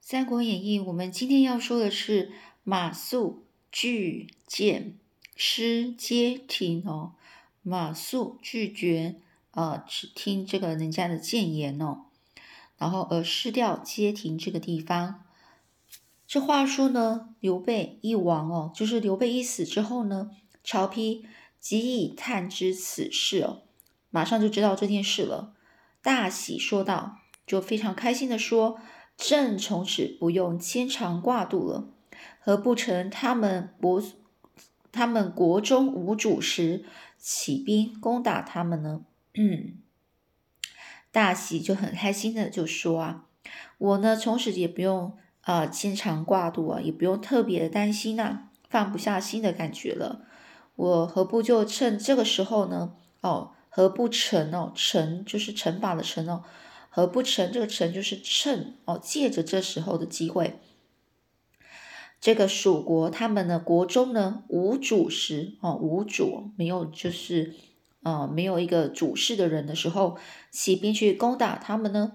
三国演义》，我们今天要说的是马谡拒谏，失街亭哦。马谡拒绝呃只听这个人家的谏言哦，然后而失掉街亭这个地方。这话说呢，刘备一亡哦，就是刘备一死之后呢，曹丕即以探知此事哦，马上就知道这件事了，大喜说道，就非常开心的说。朕从此不用牵肠挂肚了，何不成他们国他们国中无主时，起兵攻打他们呢？嗯，大喜就很开心的就说啊，我呢从此也不用啊牵肠挂肚啊，也不用特别的担心呐，放不下心的感觉了。我何不就趁这个时候呢？哦，何不成哦？成就是惩罚的成哦。何不成？这个成就是趁哦，借着这时候的机会，这个蜀国他们呢国中呢无主时哦，无主没有就是呃没有一个主事的人的时候，起兵去攻打他们呢。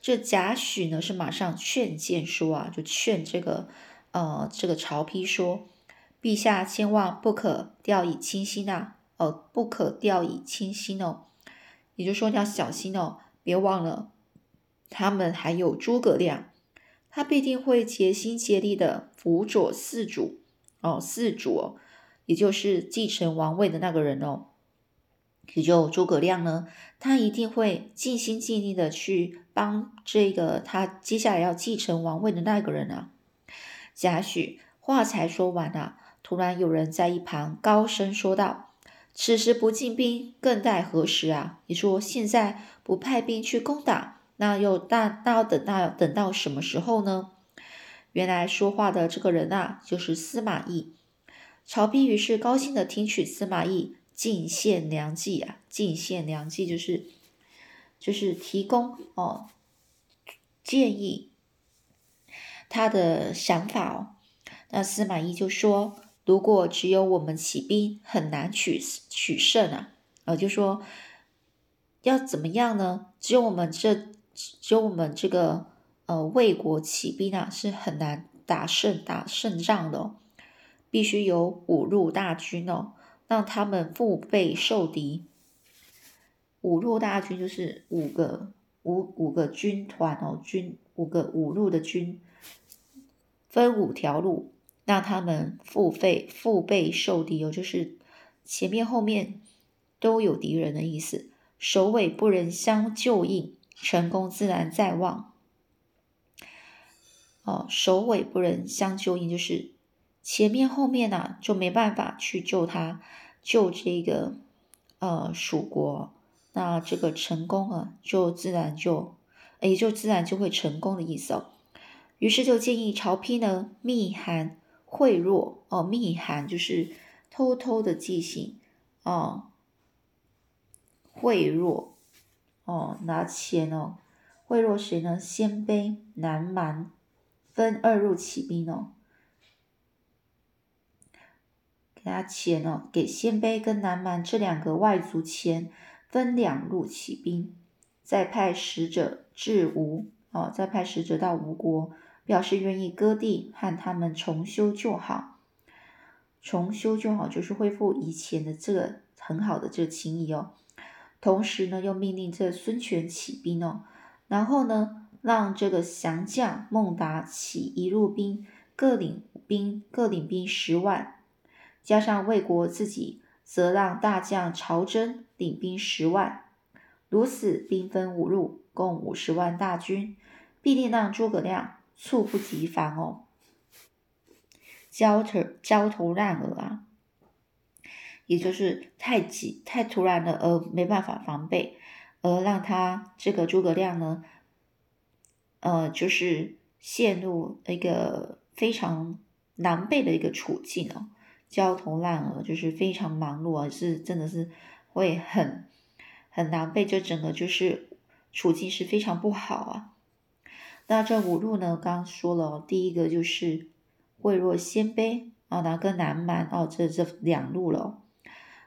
这贾诩呢是马上劝谏说啊，就劝这个呃这个曹丕说，陛下千万不可掉以轻心呐，呃不可掉以轻心哦，也就是说你要小心哦。别忘了，他们还有诸葛亮，他必定会竭心竭力的辅佐四主哦，四主哦，也就是继承王位的那个人哦，也就诸葛亮呢，他一定会尽心尽力的去帮这个他接下来要继承王位的那个人啊。贾诩话才说完啊，突然有人在一旁高声说道。此时不进兵，更待何时啊？你说现在不派兵去攻打，那又大那要等到等到什么时候呢？原来说话的这个人啊，就是司马懿。曹丕于是高兴的听取司马懿进献良计啊，进献良计就是就是提供哦建议他的想法哦。那司马懿就说。如果只有我们起兵，很难取取胜啊！呃，就说要怎么样呢？只有我们这，只有我们这个呃魏国起兵啊，是很难打胜打胜仗的。必须有五路大军哦，让他们腹背受敌。五路大军就是五个五五个军团哦，军五个五路的军，分五条路。让他们腹背腹背受敌哦，就是前面后面都有敌人的意思。首尾不能相救应，成功自然在望。哦，首尾不能相救应，就是前面后面呢就没办法去救他，救这个呃蜀国，那这个成功啊，就自然就也就自然就会成功的意思哦。于是就建议曹丕呢密函。贿赂哦，密函就是偷偷的进行哦，贿赂哦，拿钱哦，贿赂谁呢？鲜卑、南蛮分二路起兵哦，给他钱哦，给鲜卑跟南蛮这两个外族钱，分两路起兵，再派使者至吴哦，再派使者到吴国。表示愿意割地和他们重修旧好，重修旧好就是恢复以前的这个很好的这个情谊哦。同时呢，又命令这孙权起兵哦，然后呢，让这个降将孟达起一路兵，各领兵各领兵十万，加上魏国自己，则让大将曹真领兵十万，如此兵分五路，共五十万大军，必定让诸葛亮。猝不及防哦，焦头焦头烂额啊，也就是太急太突然了，而没办法防备，而让他这个诸葛亮呢，呃，就是陷入一个非常狼狈的一个处境哦，焦头烂额就是非常忙碌啊，是真的是会很很狼狈，这整个就是处境是非常不好啊。那这五路呢？刚刚说了，第一个就是贿赂鲜卑啊，然后跟南蛮哦，这这两路了，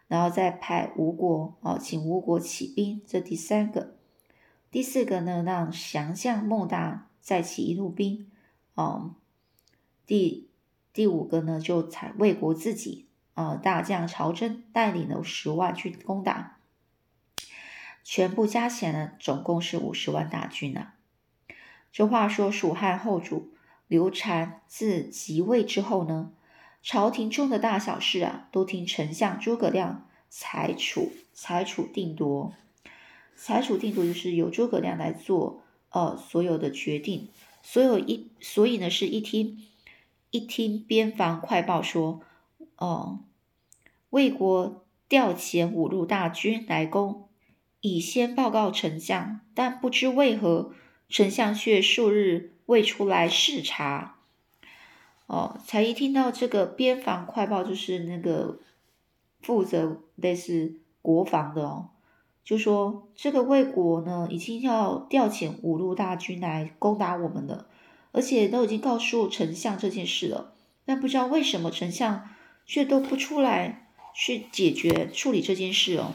然后再派吴国哦，请吴国起兵，这第三个，第四个呢，让降将孟达再起一路兵，嗯，第第五个呢，就采魏国自己啊大将曹真带领了十万去攻打，全部加起来呢，总共是五十万大军啊。这话说，蜀汉后主刘禅自即位之后呢，朝廷中的大小事啊，都听丞相诸葛亮裁处裁处定夺。裁处定夺就是由诸葛亮来做，呃，所有的决定。所有一，所以呢，是一听一听边防快报说，哦，魏国调遣五路大军来攻，已先报告丞相，但不知为何。丞相却数日未出来视察，哦，才一听到这个边防快报，就是那个负责类似国防的哦，就说这个魏国呢已经要调遣五路大军来攻打我们了，而且都已经告诉丞相这件事了，但不知道为什么丞相却都不出来去解决处理这件事哦。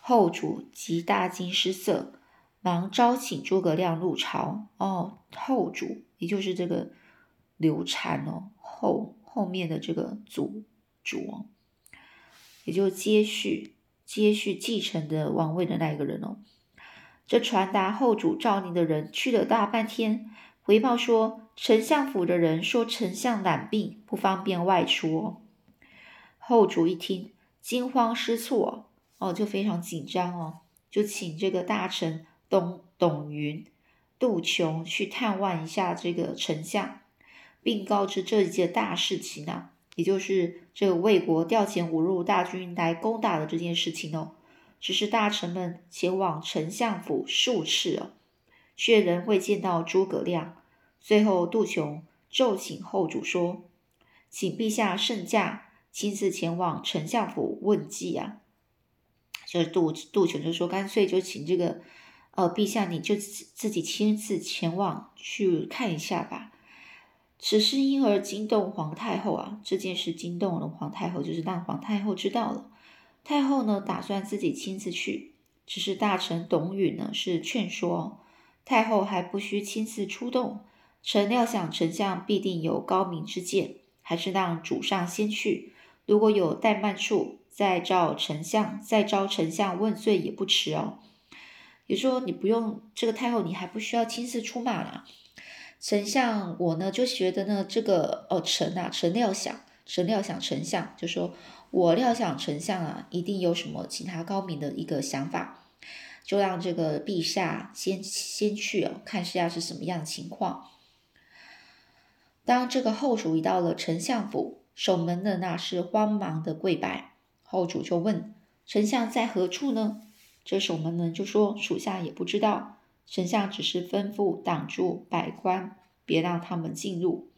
后主即大惊失色。忙招请诸葛亮入朝哦，后主也就是这个流产哦，后后面的这个祖主哦，也就接续接续继承的王位的那一个人哦。这传达后主诏令的人去了大半天，回报说丞相府的人说丞相染病，不方便外出哦。后主一听，惊慌失措哦，就非常紧张哦，就请这个大臣。董董云、杜琼去探望一下这个丞相，并告知这一件大事情呢，也就是这个魏国调遣五路大军来攻打的这件事情哦。只是大臣们前往丞相府数次哦，却仍未见到诸葛亮。最后，杜琼奏请后主说：“请陛下圣驾，亲自前往丞相府问计啊。”就是杜杜琼就说：“干脆就请这个。”呃，陛下，你就自己亲自前往去看一下吧。此事因而惊动皇太后啊，这件事惊动了皇太后，就是让皇太后知道了。太后呢，打算自己亲自去，只是大臣董允呢是劝说太后还不需亲自出动。臣料想丞相必定有高明之见，还是让主上先去。如果有怠慢处，再召丞相，再召丞相问罪也不迟哦。也说，你不用这个太后，你还不需要亲自出马了。丞相，我呢就觉得呢，这个哦，臣啊，臣料想，臣料想丞相，就说我料想丞相啊，一定有什么其他高明的一个想法，就让这个陛下先先去哦，看下是什么样的情况。当这个后主一到了丞相府，守门的那是慌忙的跪拜，后主就问丞相在何处呢？这守门人就说：“属下也不知道，丞相只是吩咐挡住百官，别让他们进入。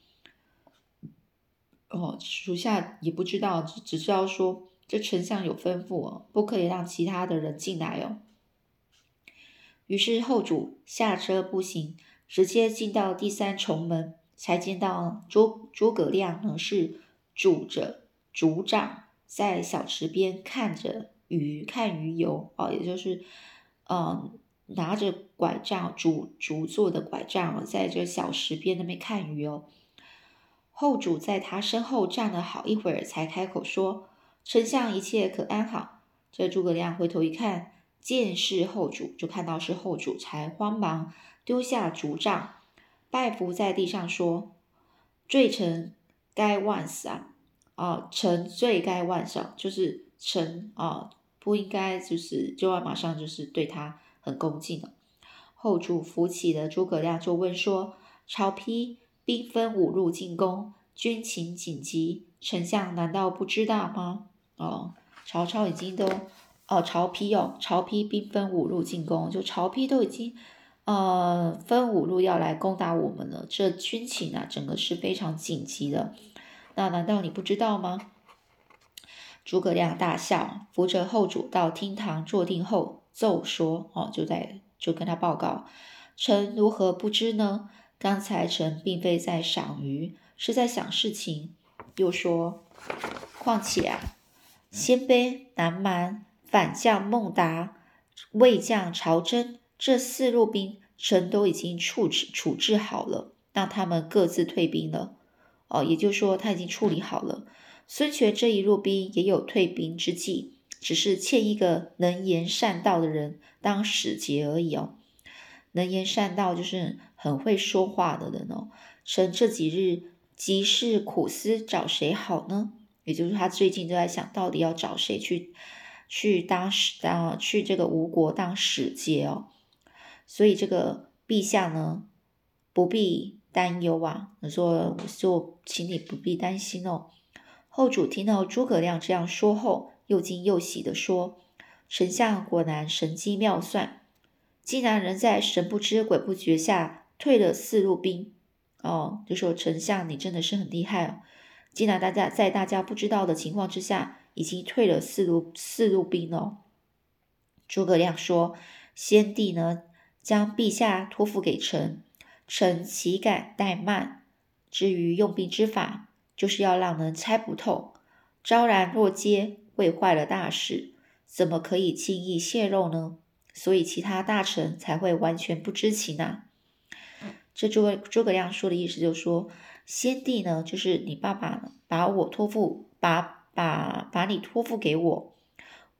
哦，属下也不知道，只只知道说这丞相有吩咐哦，不可以让其他的人进来哦。”于是后主下车步行，直接进到第三重门，才见到诸诸葛亮呢是拄着竹杖在小池边看着。鱼看鱼游哦，也就是，嗯，拿着拐杖竹竹做的拐杖，在这小石边那边看鱼哦。后主在他身后站了好一会儿，才开口说：“丞相一切可安好？”这诸葛亮回头一看，见是后主，就看到是后主，才慌忙丢下竹杖，拜伏在地上说：“罪臣该万死啊！啊，臣罪该万死，就是臣啊。”不应该就是就要马上就是对他很恭敬的。后主扶起的诸葛亮，就问说：“曹丕兵分五路进攻，军情紧急，丞相难道不知道吗？”哦，曹操已经都哦，曹丕哦，曹丕兵分五路进攻，就曹丕都已经呃分五路要来攻打我们了，这军情啊，整个是非常紧急的。那难道你不知道吗？诸葛亮大笑，扶着后主到厅堂坐定后，奏说：“哦，就在就跟他报告，臣如何不知呢？刚才臣并非在赏鱼，是在想事情。又说，况且啊，鲜卑、南蛮反将孟达、魏将曹真这四路兵，臣都已经处置处置好了，让他们各自退兵了。哦，也就是说他已经处理好了。孙权这一入兵也有退兵之计，只是欠一个能言善道的人当使节而已哦。能言善道就是很会说话的人哦。趁这几日急事苦思，找谁好呢？也就是他最近都在想到底要找谁去去当使当去这个吴国当使节哦。所以这个陛下呢不必。担忧啊！我说，就请你不必担心哦。后主听到诸葛亮这样说后，又惊又喜地说：“丞相果然神机妙算，竟然能在神不知鬼不觉下退了四路兵。哦，就说丞相你真的是很厉害哦！竟然大家在大家不知道的情况之下，已经退了四路四路兵哦。”诸葛亮说：“先帝呢，将陛下托付给臣。”臣岂敢怠慢？至于用兵之法，就是要让人猜不透，昭然若揭，会坏了大事，怎么可以轻易泄露呢？所以其他大臣才会完全不知情呢。这诸葛诸葛亮说的意思就是说，先帝呢，就是你爸爸把我托付，把把把你托付给我，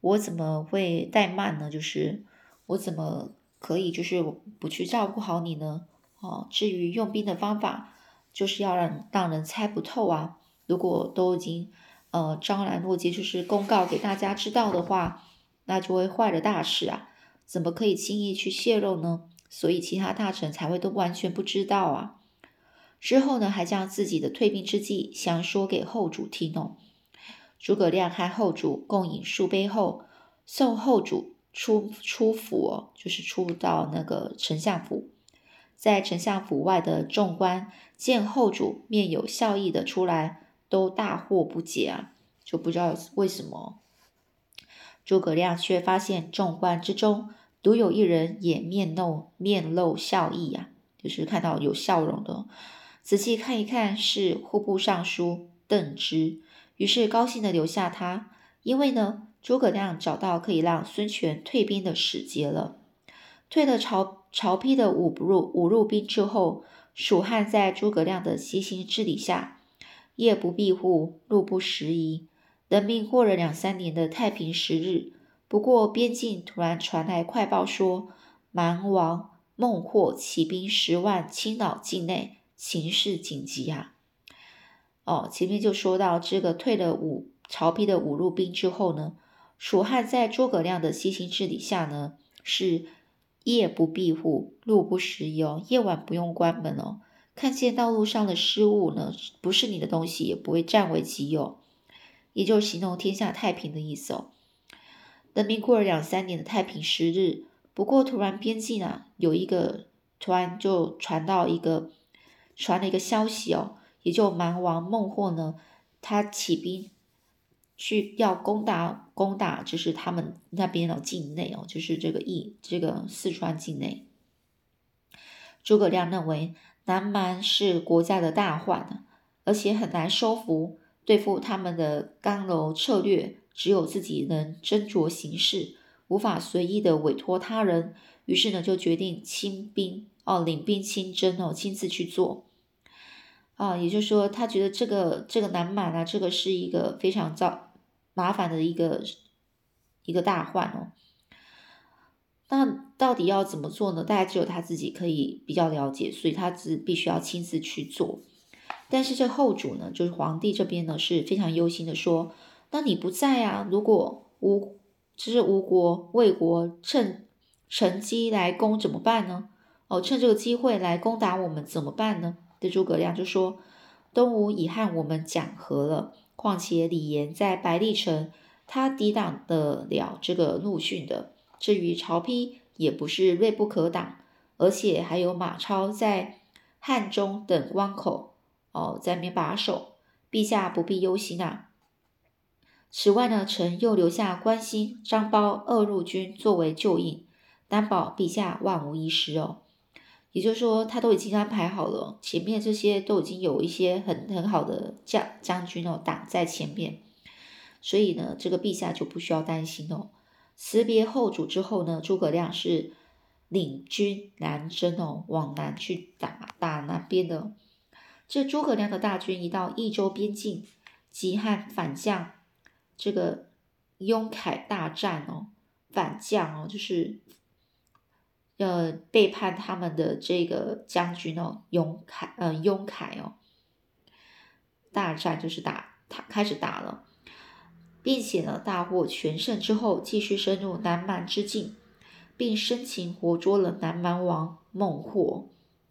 我怎么会怠慢呢？就是我怎么可以就是不去照顾好你呢？哦，至于用兵的方法，就是要让让人猜不透啊。如果都已经呃张兰若揭，就是公告给大家知道的话，那就会坏了大事啊。怎么可以轻易去泄露呢？所以其他大臣才会都完全不知道啊。之后呢，还将自己的退兵之计详说给后主听哦。诸葛亮和后主共饮数杯后，送后主出出府哦，就是出到那个丞相府。在丞相府外的众官见后主面有笑意的出来，都大惑不解啊，就不知道为什么。诸葛亮却发现众官之中独有一人也面露面露笑意呀，就是看到有笑容的。仔细看一看，是户部尚书邓芝，于是高兴的留下他，因为呢，诸葛亮找到可以让孙权退兵的使节了。退了曹曹丕的五不入五路兵之后，蜀汉在诸葛亮的悉心治理下，夜不闭户，路不拾遗，人命过了两三年的太平时日。不过边境突然传来快报，说蛮王孟获起兵十万侵扰境内，情势紧急啊！哦，前面就说到这个退了五曹丕的五路兵之后呢，蜀汉在诸葛亮的悉心治理下呢，是。夜不闭户，路不拾遗哦。夜晚不用关门哦。看见道路上的失物呢，不是你的东西，也不会占为己有，也就是形容天下太平的意思哦。人民过了两三年的太平时日，不过突然边境啊，有一个突然就传到一个传了一个消息哦，也就蛮王孟获呢，他起兵。去要攻打攻打，就是他们那边的境内哦，就是这个义这个四川境内。诸葛亮认为南蛮是国家的大患而且很难收服，对付他们的刚柔策略，只有自己能斟酌行事，无法随意的委托他人。于是呢，就决定亲兵哦，领兵亲征哦，亲自去做。啊，也就是说，他觉得这个这个南蛮啊，这个是一个非常糟。麻烦的一个一个大患哦，那到底要怎么做呢？大家只有他自己可以比较了解，所以他只必须要亲自去做。但是这后主呢，就是皇帝这边呢是非常忧心的，说：那你不在啊，如果吴就是吴国魏国趁趁机来攻怎么办呢？哦，趁这个机会来攻打我们怎么办呢？这诸葛亮就说：东吴已和我们讲和了。况且李严在白帝城，他抵挡得了这个陆逊的。至于曹丕，也不是锐不可挡，而且还有马超在汉中等关口哦，在面把守，陛下不必忧心啊。此外呢，臣又留下关兴、张苞二路军作为救应，担保陛下万无一失哦。也就是说，他都已经安排好了，前面这些都已经有一些很很好的将将军哦挡在前面，所以呢，这个陛下就不需要担心哦。辞别后主之后呢，诸葛亮是领军南征哦，往南去打打南边的。这诸葛亮的大军一到益州边境，即和反将这个雍凯大战哦，反将哦，就是呃背叛他们的这个将军哦，雍凯呃雍凯哦，大战就是打他开始打了，并且呢大获全胜之后，继续深入南蛮之境。并生擒活捉了南蛮王孟获，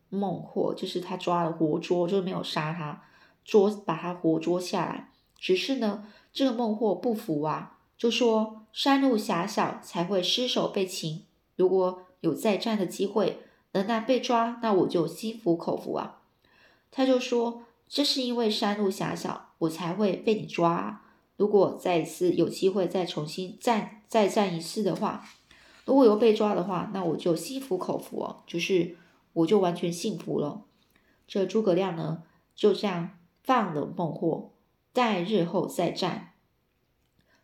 孟获就是他抓了活捉，就是没有杀他，捉把他活捉下来。只是呢，这个孟获不服啊，就说山路狭小，才会失手被擒。如果有再战的机会，能难被抓，那我就心服口服啊。他就说，这是因为山路狭小，我才会被你抓。如果再一次有机会再重新战再战一次的话。如果有被抓的话，那我就心服口服哦，就是我就完全信服了。这诸葛亮呢，就这样放了孟获，待日后再战。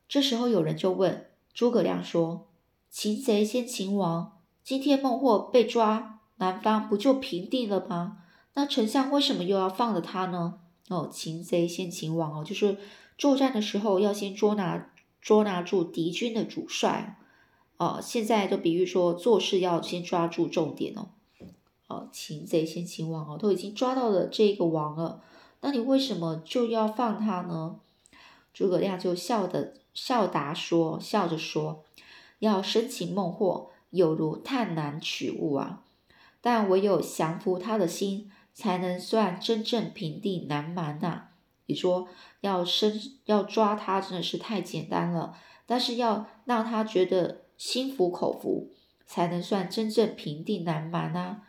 这时候有人就问诸葛亮说：“擒贼先擒王，今天孟获被抓，南方不就平定了吗？那丞相为什么又要放了他呢？”哦，擒贼先擒王哦，就是作战的时候要先捉拿捉拿住敌军的主帅。哦，现在就比喻说做事要先抓住重点哦。哦，擒贼先擒王哦，都已经抓到了这个王了，那你为什么就要放他呢？诸葛亮就笑的笑答说，笑着说，要生擒孟获，有如探囊取物啊。但唯有降服他的心，才能算真正平定南蛮呐。你说要生要抓他，真的是太简单了，但是要让他觉得。心服口服，才能算真正平定南蛮啊！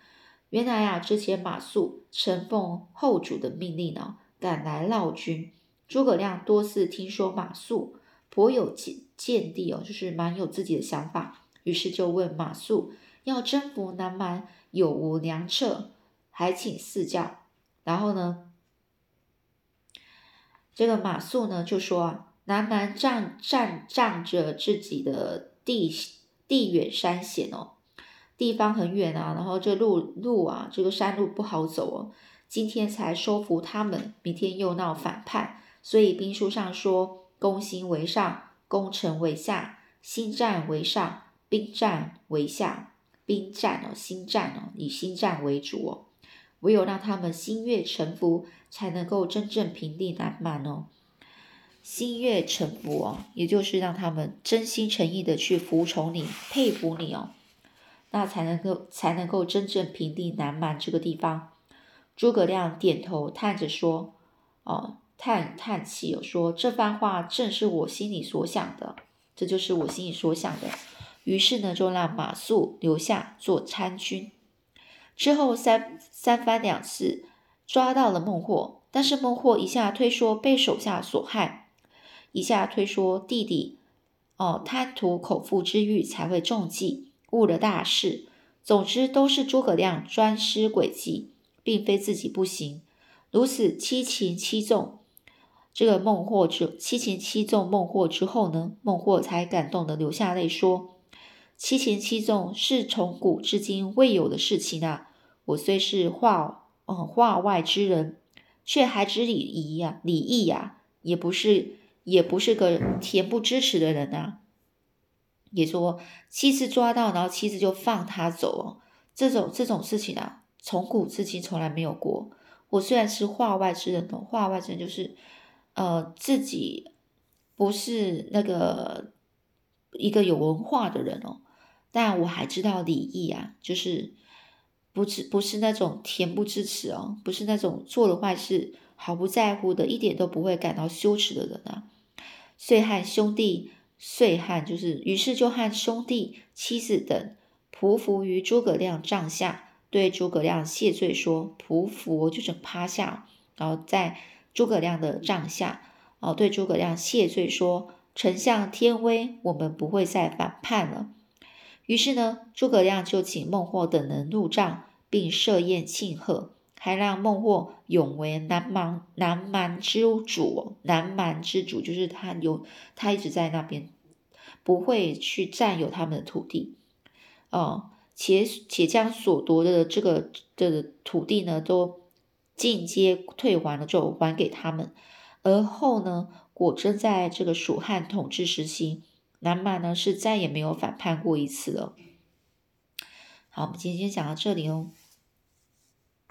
原来啊，之前马谡承奉后主的命令呢，赶来闹军。诸葛亮多次听说马谡颇有见见地哦，就是蛮有自己的想法，于是就问马谡要征服南蛮有无良策，还请赐教。然后呢，这个马谡呢就说啊，南蛮仗仗仗着自己的。地地远山险哦，地方很远啊，然后这路路啊，这个山路不好走哦。今天才收服他们，明天又闹反叛，所以兵书上说：攻心为上，攻城为下；心战为上，兵战为下。兵战哦，心战哦，以心战为主哦。唯有让他们心悦诚服，才能够真正平定南蛮哦。心悦诚服哦，也就是让他们真心诚意的去服从你、佩服你哦，那才能够才能够真正平定南蛮这个地方。诸葛亮点头叹着说：“哦，叹叹气哦，说这番话正是我心里所想的，这就是我心里所想的。”于是呢，就让马谡留下做参军。之后三三番两次抓到了孟获，但是孟获一下推说被手下所害。一下推说弟弟哦贪图口腹之欲才会中计误了大事，总之都是诸葛亮专施诡计，并非自己不行。如此七擒七纵，这个孟获之七擒七纵孟获之后呢，孟获才感动的流下泪说：“七擒七纵是从古至今未有的事情啊！我虽是化嗯化外之人，却还知礼仪呀礼义呀，也不是。”也不是个恬不知耻的人啊！也说妻子抓到，然后妻子就放他走哦。这种这种事情啊，从古至今从来没有过。我虽然是化外之人哦，化外之人就是呃自己不是那个一个有文化的人哦，但我还知道礼义啊，就是不是不是那种恬不知耻哦，不是那种做了坏事毫不在乎的，一点都不会感到羞耻的人啊。遂汉兄弟，遂汉就是，于是就和兄弟、妻子等匍匐于诸葛亮帐下，对诸葛亮谢罪说：“匍匐就是趴下，然后在诸葛亮的帐下，哦，对诸葛亮谢罪说：‘丞相天威，我们不会再反叛了。’于是呢，诸葛亮就请孟获等人入帐，并设宴庆贺。”还让孟获永为南蛮南蛮之主，南蛮之主就是他有他一直在那边，不会去占有他们的土地。哦，且且将所夺的这个的土地呢，都进阶退还了，就还给他们。而后呢，果真在这个蜀汉统治时期，南蛮呢是再也没有反叛过一次了。好，我们今天先讲到这里哦。